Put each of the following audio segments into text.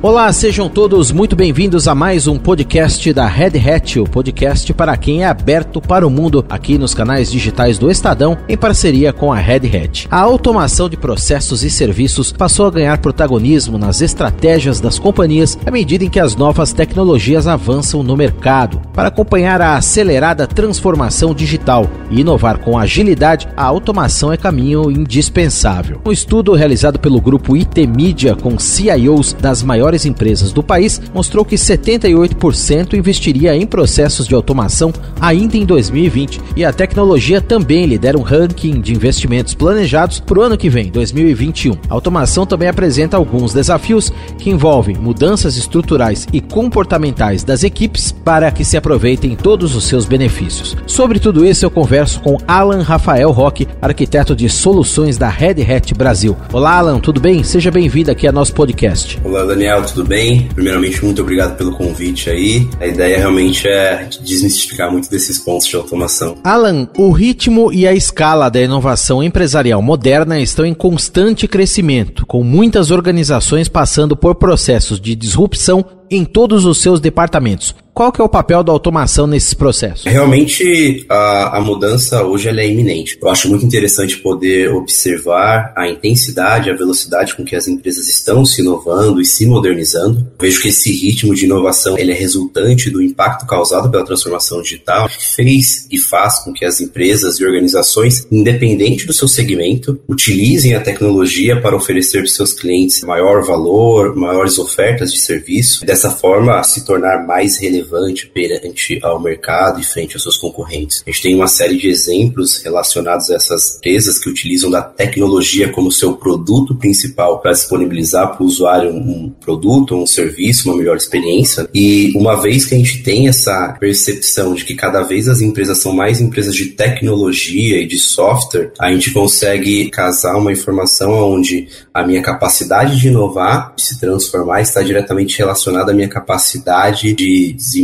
Olá, sejam todos muito bem-vindos a mais um podcast da Red Hat, o podcast para quem é aberto para o mundo, aqui nos canais digitais do Estadão, em parceria com a Red Hat. A automação de processos e serviços passou a ganhar protagonismo nas estratégias das companhias à medida em que as novas tecnologias avançam no mercado. Para acompanhar a acelerada transformação digital e inovar com agilidade, a automação é caminho indispensável. Um estudo realizado pelo grupo IT Media com CIOs das maiores maiores empresas do país, mostrou que 78% investiria em processos de automação ainda em 2020 e a tecnologia também lidera um ranking de investimentos planejados para o ano que vem, 2021. A automação também apresenta alguns desafios que envolvem mudanças estruturais e comportamentais das equipes para que se aproveitem todos os seus benefícios. Sobre tudo isso eu converso com Alan Rafael Roque, arquiteto de soluções da Red Hat Brasil. Olá Alan, tudo bem? Seja bem-vindo aqui ao nosso podcast. Olá Daniel, Daniel, tudo bem? Primeiramente, muito obrigado pelo convite aí. A ideia realmente é desmistificar muito desses pontos de automação. Alan, o ritmo e a escala da inovação empresarial moderna estão em constante crescimento, com muitas organizações passando por processos de disrupção em todos os seus departamentos. Qual que é o papel da automação nesses processos? Realmente, a, a mudança hoje é iminente. Eu acho muito interessante poder observar a intensidade, a velocidade com que as empresas estão se inovando e se modernizando. vejo que esse ritmo de inovação ele é resultante do impacto causado pela transformação digital, que fez e faz com que as empresas e organizações, independente do seu segmento, utilizem a tecnologia para oferecer para seus clientes maior valor, maiores ofertas de serviço, dessa forma se tornar mais relevante relevante perante ao mercado e frente aos seus concorrentes. A gente tem uma série de exemplos relacionados a essas empresas que utilizam da tecnologia como seu produto principal para disponibilizar para o usuário um produto, um serviço, uma melhor experiência. E uma vez que a gente tem essa percepção de que cada vez as empresas são mais empresas de tecnologia e de software, a gente consegue casar uma informação onde a minha capacidade de inovar, de se transformar, está diretamente relacionada à minha capacidade de desenvolver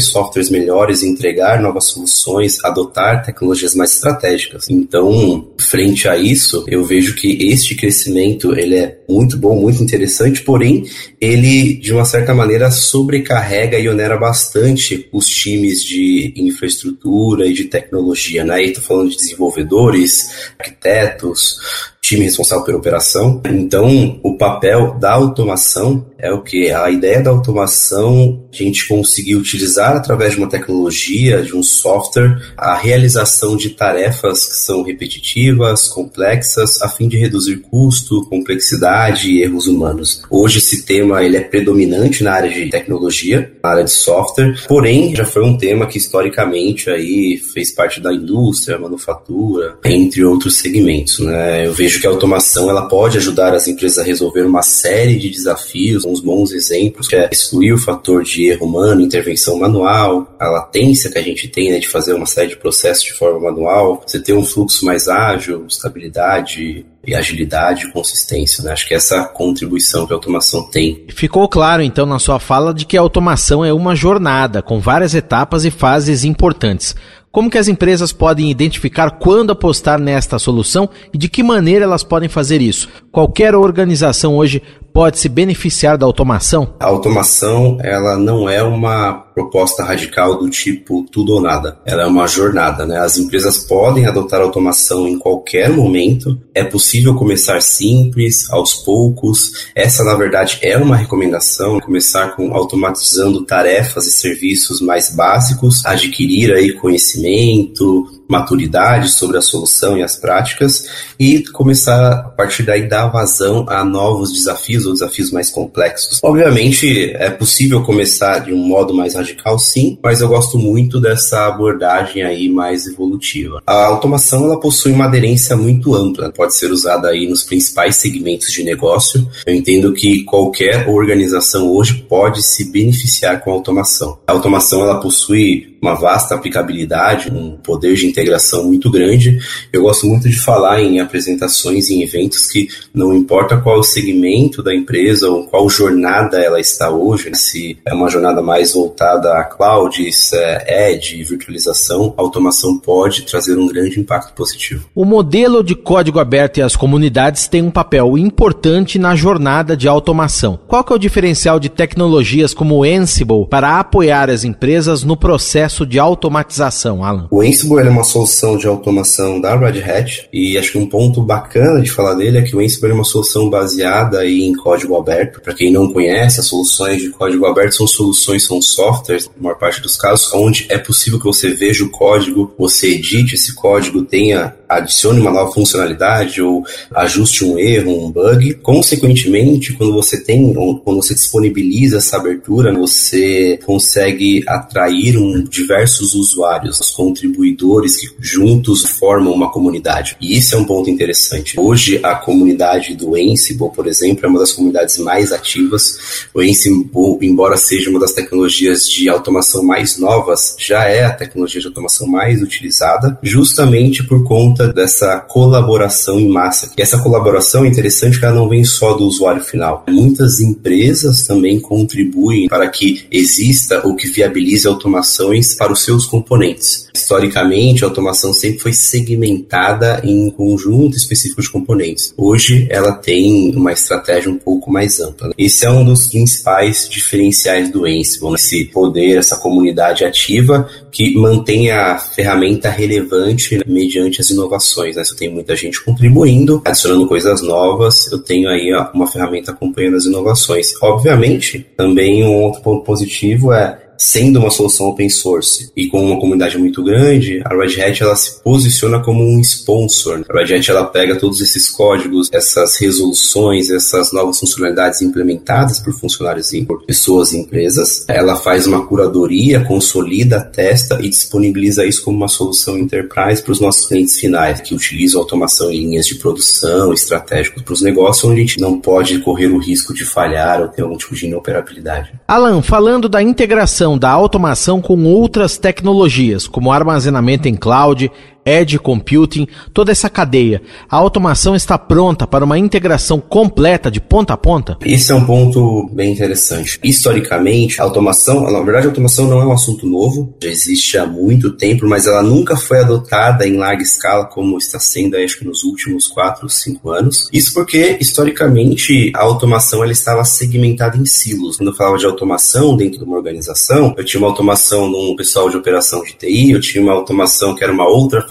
softwares melhores, entregar novas soluções, adotar tecnologias mais estratégicas. Então, frente a isso, eu vejo que este crescimento ele é muito bom, muito interessante, porém ele de uma certa maneira sobrecarrega e onera bastante os times de infraestrutura e de tecnologia, né? Estou falando de desenvolvedores, arquitetos, time responsável pela operação. Então, o papel da automação é o que? A ideia da automação, a gente conseguir utilizar através de uma tecnologia, de um software, a realização de tarefas que são repetitivas, complexas, a fim de reduzir custo, complexidade e erros humanos. Hoje esse tema ele é predominante na área de tecnologia, na área de software, porém já foi um tema que historicamente aí fez parte da indústria, manufatura, entre outros segmentos. Né? Eu vejo que a automação ela pode ajudar as empresas a resolver uma série de desafios, uns bons exemplos, que é excluir o fator de erro humano, intervenção manual, a latência que a gente tem né, de fazer uma série de processos de forma manual, você ter um fluxo mais ágil, estabilidade, e agilidade e consistência. Né? Acho que essa contribuição que a automação tem. Ficou claro, então, na sua fala de que a automação é uma jornada com várias etapas e fases importantes. Como que as empresas podem identificar quando apostar nesta solução e de que maneira elas podem fazer isso? Qualquer organização hoje pode se beneficiar da automação? A automação, ela não é uma proposta radical do tipo tudo ou nada. Ela é uma jornada, né? As empresas podem adotar automação em qualquer momento. É possível começar simples, aos poucos. Essa, na verdade, é uma recomendação, começar com automatizando tarefas e serviços mais básicos, adquirir aí conhecimento, maturidade sobre a solução e as práticas e começar a partir daí dar vazão a novos desafios ou desafios mais complexos. Obviamente é possível começar de um modo mais radical, sim, mas eu gosto muito dessa abordagem aí mais evolutiva. A automação ela possui uma aderência muito ampla, pode ser usada aí nos principais segmentos de negócio. Eu entendo que qualquer organização hoje pode se beneficiar com a automação. A automação ela possui uma vasta aplicabilidade, um poder de integração muito grande. Eu gosto muito de falar em apresentações, em eventos que não importa qual segmento da empresa ou qual jornada ela está hoje, se é uma jornada mais voltada a cloud, se é edge, virtualização, automação pode trazer um grande impacto positivo. O modelo de código aberto e as comunidades têm um papel importante na jornada de automação. Qual que é o diferencial de tecnologias como o Ansible para apoiar as empresas no processo de automatização, Alan? O Ansible é uma solução de automação da Red Hat e acho que um ponto bacana de falar dele é que o Ansible é uma solução baseada em código aberto. Para quem não conhece, as soluções de código aberto são soluções, são softwares, na maior parte dos casos, onde é possível que você veja o código, você edite esse código, tenha adicione uma nova funcionalidade ou ajuste um erro, um bug. Consequentemente, quando você tem, quando você disponibiliza essa abertura, você consegue atrair um, diversos usuários, os contribuidores que juntos formam uma comunidade. E isso é um ponto interessante. Hoje, a comunidade do Ansible, por exemplo, é uma das comunidades mais ativas. O Ansible, embora seja uma das tecnologias de automação mais novas, já é a tecnologia de automação mais utilizada, justamente por conta conta dessa colaboração em massa. E essa colaboração é interessante que ela não vem só do usuário final. Muitas empresas também contribuem para que exista ou que viabilize automações para os seus componentes. Historicamente, a automação sempre foi segmentada em um conjunto específico de componentes. Hoje, ela tem uma estratégia um pouco mais ampla. Esse é um dos principais diferenciais do Ansible, esse poder, essa comunidade ativa que mantém a ferramenta relevante mediante as inovações inovações, né? Se eu tenho muita gente contribuindo, adicionando coisas novas, eu tenho aí uma ferramenta acompanhando as inovações. Obviamente, também um outro ponto positivo é sendo uma solução open source e com uma comunidade muito grande, a Red Hat ela se posiciona como um sponsor. A Red Hat ela pega todos esses códigos, essas resoluções, essas novas funcionalidades implementadas por funcionários e por pessoas e empresas. Ela faz uma curadoria, consolida, testa e disponibiliza isso como uma solução enterprise para os nossos clientes finais, que utilizam automação em linhas de produção, estratégicos para os negócios, onde a gente não pode correr o risco de falhar ou ter algum tipo de inoperabilidade. Alan, falando da integração da automação com outras tecnologias, como armazenamento em cloud, edge computing, toda essa cadeia. A automação está pronta para uma integração completa de ponta a ponta? Esse é um ponto bem interessante. Historicamente, a automação, na verdade, a automação não é um assunto novo, já existe há muito tempo, mas ela nunca foi adotada em larga escala como está sendo, acho que nos últimos 4 ou 5 anos. Isso porque, historicamente, a automação ela estava segmentada em silos. Quando eu falava de automação dentro de uma organização, eu tinha uma automação num pessoal de operação de TI, eu tinha uma automação que era uma outra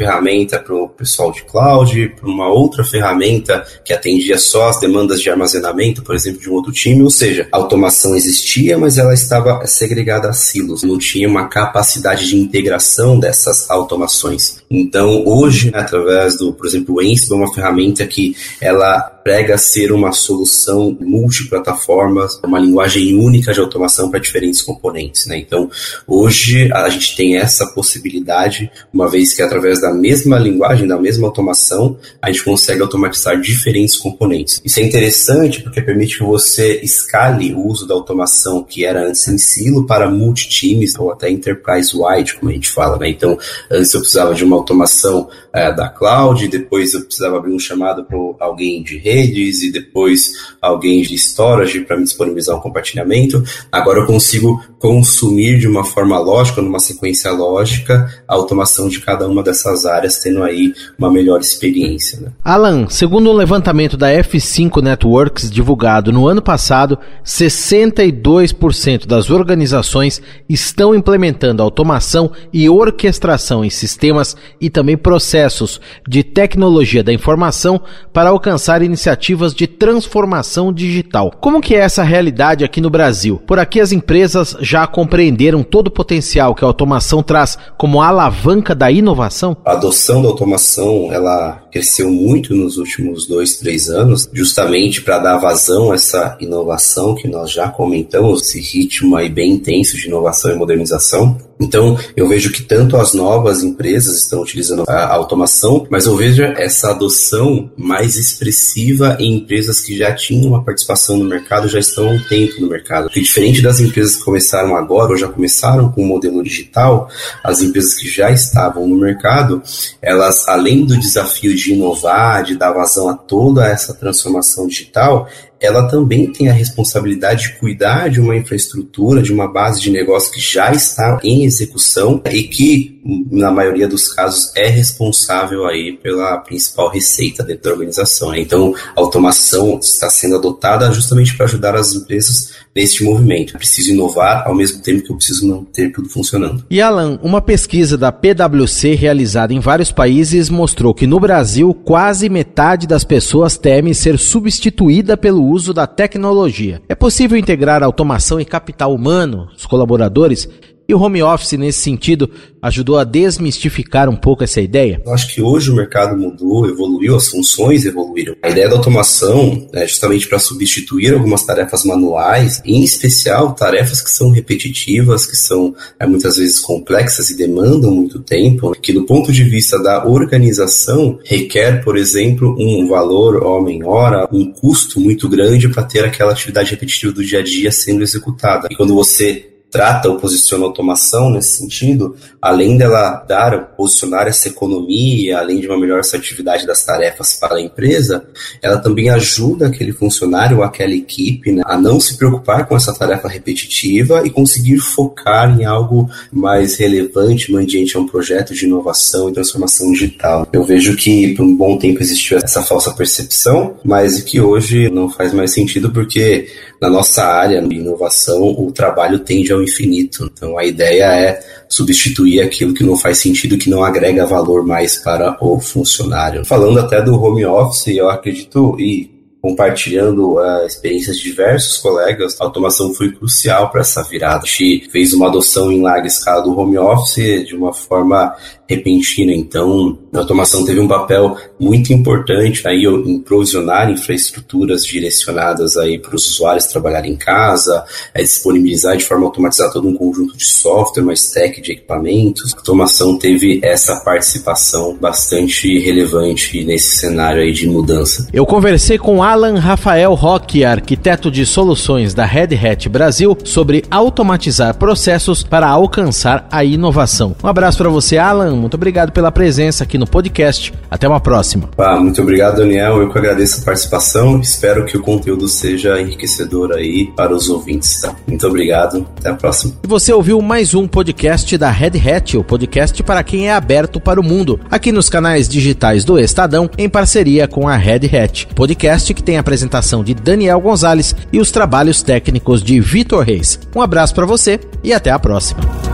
para o pessoal de cloud, para uma outra ferramenta que atendia só as demandas de armazenamento, por exemplo, de um outro time. Ou seja, a automação existia, mas ela estava segregada a silos, não tinha uma capacidade de integração dessas automações. Então, hoje, através do, por exemplo, o Ansible é uma ferramenta que ela prega ser uma solução multiplataforma, uma linguagem única de automação para diferentes componentes. Né? Então, hoje a gente tem essa possibilidade, uma vez que através da mesma linguagem, da mesma automação, a gente consegue automatizar diferentes componentes. Isso é interessante porque permite que você escale o uso da automação que era antes em silo para multi-times ou até enterprise-wide, como a gente fala. Né? Então, antes eu precisava de uma automação é, da cloud, depois eu precisava abrir um chamado para alguém de rede, redes e depois alguém de storage para me disponibilizar um compartilhamento. Agora eu consigo consumir de uma forma lógica, numa sequência lógica, a automação de cada uma dessas áreas, tendo aí uma melhor experiência. Né? Alan, segundo um levantamento da F5 Networks divulgado no ano passado, 62% das organizações estão implementando automação e orquestração em sistemas e também processos de tecnologia da informação para alcançar iniciativas iniciativas de transformação digital. Como que é essa realidade aqui no Brasil? Por aqui as empresas já compreenderam todo o potencial que a automação traz como alavanca da inovação? Adoção da automação, ela cresceu muito nos últimos dois, três anos, justamente para dar vazão a essa inovação que nós já comentamos, esse ritmo aí bem intenso de inovação e modernização. Então, eu vejo que tanto as novas empresas estão utilizando a automação, mas eu vejo essa adoção mais expressiva em empresas que já tinham uma participação no mercado, já estão há um tempo no mercado. Porque diferente das empresas que começaram agora ou já começaram com o modelo digital, as empresas que já estavam no mercado, elas, além do desafio de inovar, de dar vazão a toda essa transformação digital, ela também tem a responsabilidade de cuidar de uma infraestrutura, de uma base de negócio que já está em execução e que, na maioria dos casos, é responsável aí pela principal receita dentro da organização. Então, a automação está sendo adotada justamente para ajudar as empresas neste movimento. Eu preciso inovar ao mesmo tempo que eu preciso manter tudo funcionando. E Alan, uma pesquisa da PwC realizada em vários países mostrou que no Brasil quase metade das pessoas teme ser substituída pelo uso da tecnologia. É possível integrar automação e capital humano, os colaboradores, e o home office, nesse sentido, ajudou a desmistificar um pouco essa ideia? Eu acho que hoje o mercado mudou, evoluiu, as funções evoluíram. A ideia da automação é justamente para substituir algumas tarefas manuais, em especial tarefas que são repetitivas, que são é, muitas vezes complexas e demandam muito tempo, que do ponto de vista da organização requer, por exemplo, um valor homem-hora, um custo muito grande para ter aquela atividade repetitiva do dia a dia sendo executada. E quando você trata ou posiciona automação nesse sentido, além dela dar, posicionar essa economia, além de uma melhor assertividade das tarefas para a empresa, ela também ajuda aquele funcionário ou aquela equipe né, a não se preocupar com essa tarefa repetitiva e conseguir focar em algo mais relevante, mandiente a um projeto de inovação e transformação digital. Eu vejo que por um bom tempo existiu essa falsa percepção, mas que hoje não faz mais sentido porque na nossa área de inovação o trabalho tende ao infinito. Então a ideia é substituir aquilo que não faz sentido, que não agrega valor mais para o funcionário. Falando até do home office, eu acredito e compartilhando uh, experiências de diversos colegas, a automação foi crucial para essa virada. A gente fez uma adoção em larga escala do home office de uma forma repentina. Então, a automação teve um papel muito importante aí em provisionar infraestruturas direcionadas aí para os usuários trabalharem em casa, é, disponibilizar de forma automatizada todo um conjunto de software, uma stack de equipamentos. A automação teve essa participação bastante relevante nesse cenário aí de mudança. Eu conversei com Alan Rafael Roque, arquiteto de soluções da Red Hat Brasil, sobre automatizar processos para alcançar a inovação. Um abraço para você, Alan muito obrigado pela presença aqui no podcast. Até uma próxima. Ah, muito obrigado, Daniel. Eu que agradeço a participação. Espero que o conteúdo seja enriquecedor aí para os ouvintes. Tá? Muito obrigado. Até a próxima. E você ouviu mais um podcast da Red Hat, o podcast para quem é aberto para o mundo, aqui nos canais digitais do Estadão, em parceria com a Red Hat. Podcast que tem a apresentação de Daniel Gonzalez e os trabalhos técnicos de Vitor Reis. Um abraço para você e até a próxima.